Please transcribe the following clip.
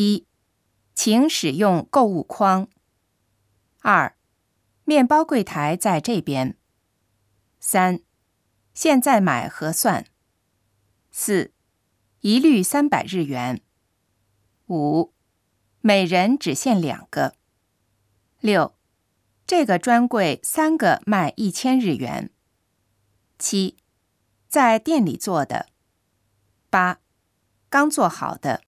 一请使用购物筐。二面包柜台在这边。三现在买合算。四一律三百日元。五每人只限两个。六这个专柜三个卖一千日元。七在店里做的。八刚做好的。